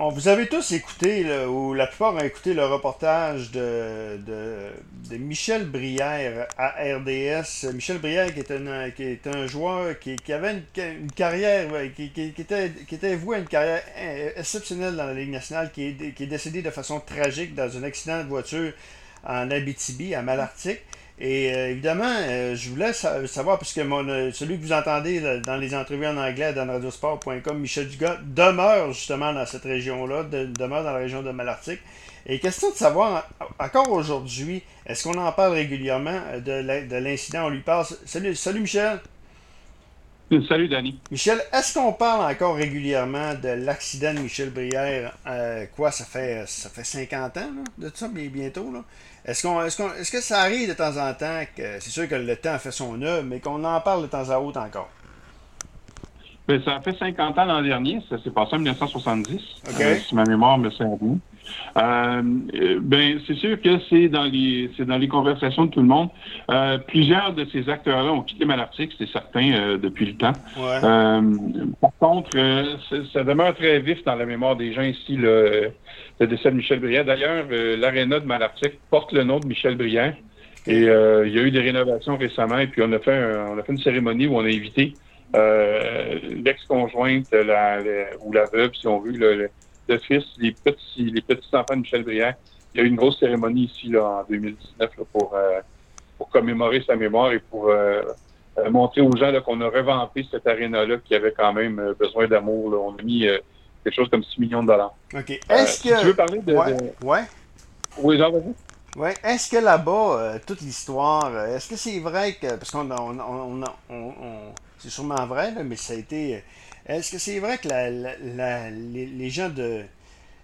On, vous avez tous écouté, ou la plupart ont écouté le reportage de, de, Michel Brière à RDS. Michel Brière qui est un, qui est un joueur qui, qui avait une, carrière, qui, qui, était, qui était voué à une carrière exceptionnelle dans la Ligue nationale, qui est, qui est décédé de façon tragique dans un accident de voiture en Abitibi, à Malartic. Et euh, évidemment, euh, je voulais savoir, puisque euh, celui que vous entendez dans les entrevues en anglais dans radiosport.com, Michel Dugas, demeure justement dans cette région-là, demeure dans la région de Malartic. Et question de savoir, encore aujourd'hui, est-ce qu'on en parle régulièrement de l'incident? On lui parle. Salut Michel. Salut, Danny. Michel, est-ce qu'on parle encore régulièrement de l'accident de Michel Brière? quoi, ça fait ça fait 50 ans de ça, bientôt? Là? Est-ce, qu'on, est-ce, qu'on, est-ce que ça arrive de temps en temps, que c'est sûr que le temps fait son œuvre, mais qu'on en parle de temps à autre encore? Bien, ça fait 50 ans l'an dernier, ça s'est passé en 1970, euh, si ma mémoire me sert bien. Euh, ben, c'est sûr que c'est dans les c'est dans les conversations de tout le monde. Euh, plusieurs de ces acteurs-là ont quitté Malartic, c'est certain, euh, depuis le temps. par contre, ça demeure très vif dans la mémoire des gens ici, le, le décès de Michel Brière. D'ailleurs, l'aréna de Malartic porte le nom de Michel Brière. Et il y a eu des rénovations récemment, et puis on a fait on a fait une cérémonie où on a invité l'ex-conjointe la, ou la veuve, si on veut, le de fils, les petits, les petits enfants de Michel Brière. Il y a eu une grosse cérémonie ici là, en 2019 pour, euh, pour commémorer sa mémoire et pour euh, euh, montrer aux gens qu'on a revampé cette aréna-là qui avait quand même besoin d'amour. On a mis quelque chose comme 6 millions de dollars. OK. Est-ce que. tu veux parler de. Ouais. ouais. Oui, Jean, vas-y. Ouais. Est-ce que là-bas, toute l'histoire, est-ce que c'est vrai que. Parce qu'on on, on, on, c'est sûrement vrai, mais ça a été est-ce que c'est vrai que les, gens de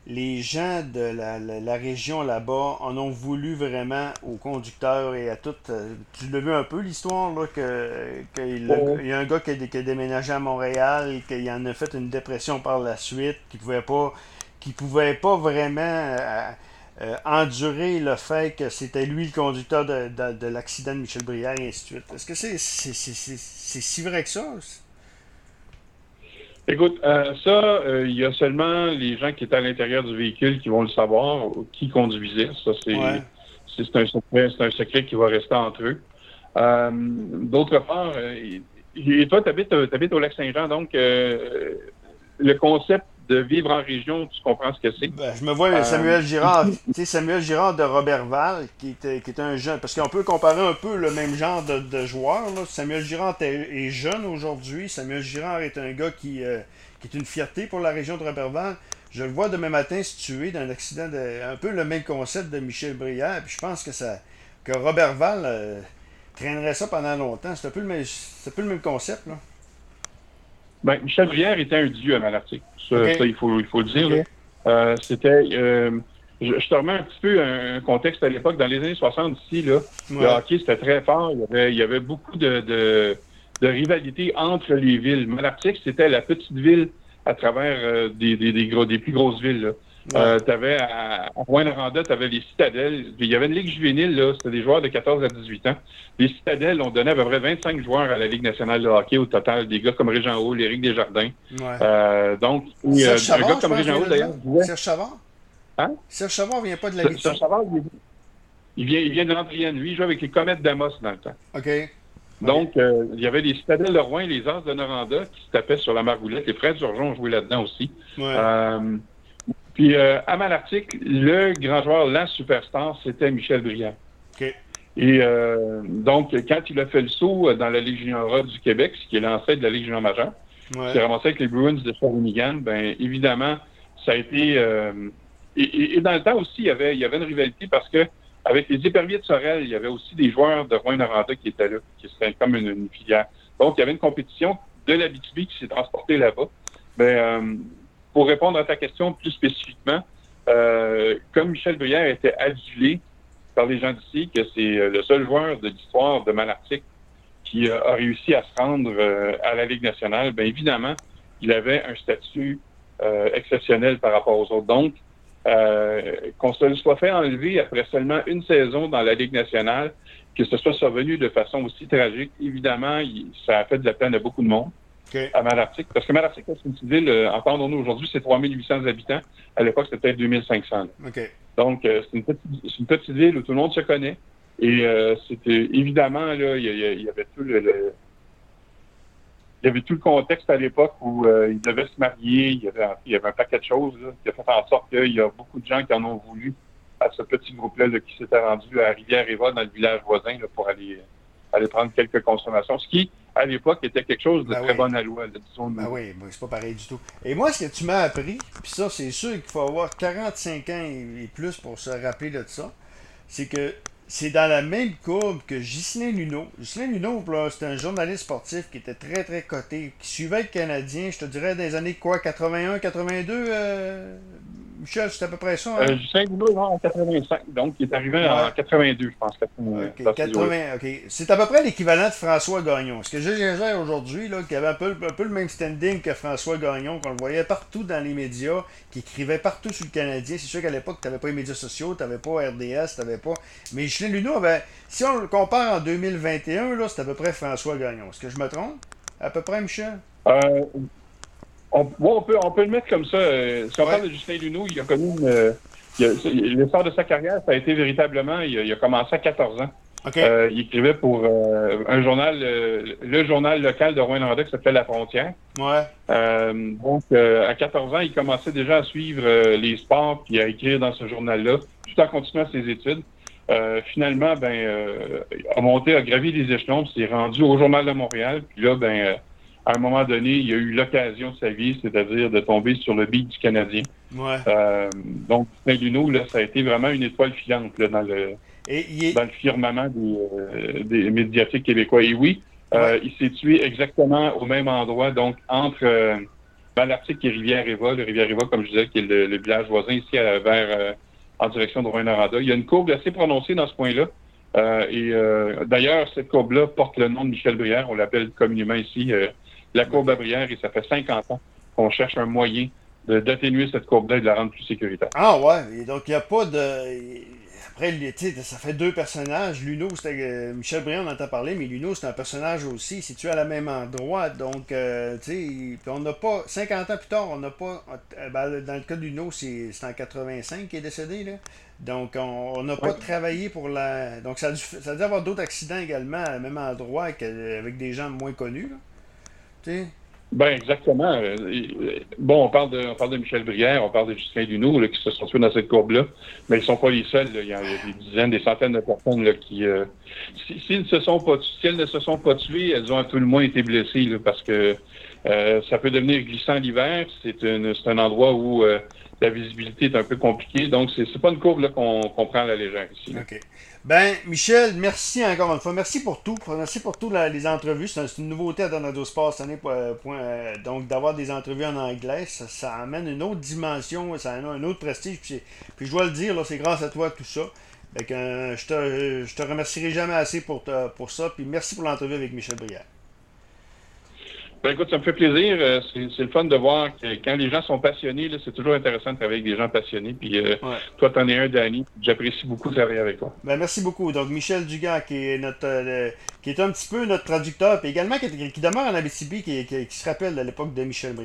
les gens de la, région là-bas en ont voulu vraiment aux conducteurs et à tout. Euh, tu l'as vu un peu l'histoire, là, qu'il y a un gars qui a, déménagé à Montréal, qu'il en a fait une dépression par la suite, qui pouvait pas qui pouvait pas vraiment euh, euh, endurer le fait que c'était lui le conducteur de, l'accident de Michel Brière et ainsi de suite. Est-ce que c'est si vrai que ça? Écoute, euh, ça, euh, il y a seulement les gens qui étaient à l'intérieur du véhicule qui vont le savoir, qui conduisait. Ça, c'est c'est un, secret, un secret qui va rester entre eux. Euh, d'autre part, et toi, tu habites, au Lac-Saint-Jean, donc le concept de vivre en région, tu comprends ce que c'est? Ben, je me vois Samuel Girard, tu sais, Samuel Girard de Robertval, qui était, qui était un jeune, parce qu'on peut comparer un peu le même genre de, joueur. Là. Samuel Girard est, jeune aujourd'hui. Samuel Girard est un gars qui, euh, qui, est une fierté pour la région de Robertval. Je le vois demain matin situé dans un accident, de, un peu le même concept de Michel Brière. Puis je pense que ça que Robertval euh, traînerait ça pendant longtemps. C'est un, peu le même, peu le même concept. Là. Ben, Michel Brière était un dieu à Malartic. Ça, il, faut, il faut le dire. Euh, c'était. Euh, je, te remets un petit peu un, contexte à l'époque. Dans les années 60 ici, là, le hockey, c'était très fort. Il y avait, il y avait beaucoup de, de, de, rivalité entre les villes. Malartic, c'était la petite ville à travers euh, des, des, des, gros, des plus grosses villes. Là. Euh, tu avais à, Rouen-Noranda, tu avais les Citadelles. Il y avait une ligue juvénile, là, c'était des joueurs de 14 à 18 ans. Les Citadelles ont donné à peu près 25 joueurs à la Ligue nationale de hockey au total, des gars comme Régent Hall, Éric Desjardins. Ouais. Euh, donc, euh, un gars comme Régent Hall, d'ailleurs. Serge Chavard? Hein? Serge Chavard vient pas de la Ligue. Serge Chavard, il, vient, il vient de l'Andrienne. Lui, il joue avec les Comètes d'Amos dans le temps. OK. Donc, euh, il y avait les Citadelles de Rouen et les As de Noranda qui se tapaient sur la margoulette. Les frères Durgeon ont joué là-dedans aussi. Ouais. Euh, puis euh, à Malartic, le grand joueur, la superstar, c'était Michel Briand. Et euh, donc, quand il a fait le saut dans la Ligue junior du Québec, ce qui est l'ancêtre de la Ligue junior majeure, ouais. s'est ramassé avec les Bruins de Shawinigan, ben évidemment, ça a été... Euh, et, dans le temps aussi, il y avait, il y avait une rivalité parce que avec les éperviers de Sorel, il y avait aussi des joueurs de Rouen-Noranda qui étaient là, qui étaient comme une, filière. Donc, il y avait une compétition de la BTB qui s'est transportée là-bas. Ben, pour répondre à ta question plus spécifiquement, euh, comme Michel Brière était adulé par les gens d'ici, que c'est euh, le seul joueur de l'histoire de Malartic qui euh, a réussi à se rendre à la Ligue nationale, bien évidemment, il avait un statut exceptionnel par rapport aux autres. Donc, qu'on se le soit fait enlever après seulement une saison dans la Ligue nationale, que ce soit survenu de façon aussi tragique, évidemment, ça a fait de la peine à beaucoup de monde. À Malartic. Parce que Malartic, c'est une petite ville, euh, entendons-nous aujourd'hui, c'est 3800 habitants. À l'époque, c'était peut-être 2500. Donc, euh, c'est une, petite ville où tout le monde se connaît. Et c'était évidemment, là, il y, avait tout le, il y avait tout le contexte à l'époque où ils devaient se marier, il y, avait, il y avait un paquet de choses qui a fait en sorte qu'il y a beaucoup de gens qui en ont voulu à ce petit groupe-là qui s'était rendu à Rivière-Éva, dans le village voisin, pour aller, aller prendre quelques consommations. Ce qui, à l'époque, était quelque chose de ben très bon aloi. Ben oui, ben, c'est pas pareil du tout. Et moi, ce que tu m'as appris, puis ça, c'est sûr qu'il faut avoir 45 ans et plus pour se rappeler de ça, c'est que c'est dans la même courbe que Ghislain Luneau. Ghislain Luneau, c'était un journaliste sportif qui était très, très coté, qui suivait le Canadien, je te dirais, des années quoi, 81, 82, euh, Michel, c'est à peu près ça. Hein? Euh, Justin Boulot, en 85. Donc, il est arrivé en 82, je pense. 80, OK. C'est à peu près l'équivalent de François Gagnon. Ce que j'ai aujourd'hui, là, qui avait un peu, un peu, le même standing que François Gagnon, qu'on le voyait partout dans les médias, qui écrivait partout sur le Canadien. C'est sûr qu'à l'époque, tu n'avais pas les médias sociaux, tu n'avais pas RDS, tu n'avais pas. Mais Julien Luneau avait. Si on le compare en 2021, là, c'est à peu près François Gagnon. Est-ce que je me trompe? À peu près, Michel? Euh, on, peut, on peut le mettre comme ça. Euh, si on parle de Justin Luneau, il a connu une. Euh, l'essor de sa carrière, ça a été véritablement. Il a, commencé à 14 ans. Euh, il écrivait pour un journal, le journal local de Rouen-Noranda qui s'appelait La Frontière. Ouais. donc, à 14 ans, il commençait déjà à suivre les sports puis à écrire dans ce journal-là, tout en continuant ses études. finalement, ben, a monté, a gravi les échelons, s'est rendu au Journal de Montréal. Puis là, ben, à un moment donné, il a eu l'occasion de sa vie, c'est-à-dire de tomber sur le beat du Canadien. Ouais. Euh, donc, Luneau, là, ça a été vraiment une étoile filante dans, le, dans le firmament des, euh, des, médiatiques québécois. Et oui, euh, il s'est tué exactement au même endroit, donc entre euh, et Rivière-Éva. Le Rivière-Éva, comme je disais, qui est le, village voisin ici à, vers en direction de Rouen-Noranda. Il y a une courbe assez prononcée dans ce point-là. et d'ailleurs, cette courbe-là porte le nom de Michel Brière. On l'appelle communément ici la courbe à Brière et ça fait 50 ans qu'on cherche un moyen d'atténuer cette courbe-là et de la rendre plus sécuritaire. Ah ouais, et donc il n'y a pas de... Après, ça fait deux personnages. Luno, c'était euh, Michel Briand, on entend parler, mais Luno, c'est un personnage aussi situé à la même endroit. Donc, euh, tu sais, on n'a pas, 50 ans plus tard, on n'a pas, euh, ben, dans le cas de Luno, c'est en 85 qu'il est décédé, là. Donc, on n'a pas travaillé pour la. Donc, ça a dû, ça a dû avoir d'autres accidents également à même endroit avec des gens moins connus, là. Ben exactement. Euh, bon, on parle de, on parle de Michel Brière, on parle de Justin Luneau qui se sont tués dans cette courbe-là, mais ils ne sont pas les seuls. Il y a des dizaines, des centaines de personnes là, qui, euh, si, se sont pas, si elles ne se sont pas tuées, elles ont un peu le moins été blessées parce que euh, ça peut devenir glissant l'hiver. C'est un endroit où la visibilité est un peu compliquée. Donc, c'est n'est pas une courbe qu'on prend à la légère ici. OK. Ben, Michel, merci encore une fois. Merci pour tout. Merci pour tout les entrevues. C'est une nouveauté à Donado Sport cette année. Euh, donc, d'avoir des entrevues en anglais, ça, amène une autre dimension, ça amène un autre prestige. Puis, je dois le dire, c'est grâce à toi tout ça. Euh, je, te, je te remercierai jamais assez pour, pour ça. Puis merci pour l'entrevue avec Michel Brière. Ben, écoute, ça me fait plaisir. Euh, c'est le fun de voir que quand les gens sont passionnés, c'est toujours intéressant de travailler avec des gens passionnés. Puis euh, toi, tu en es un, Danny. J'apprécie beaucoup de travailler avec toi. Ben, merci beaucoup. Donc, Michel Dugas, qui est notre euh, qui est un petit peu notre traducteur, puis également qui, demeure en Abitibi, qui, qui, se rappelle de l'époque de Michel Briand.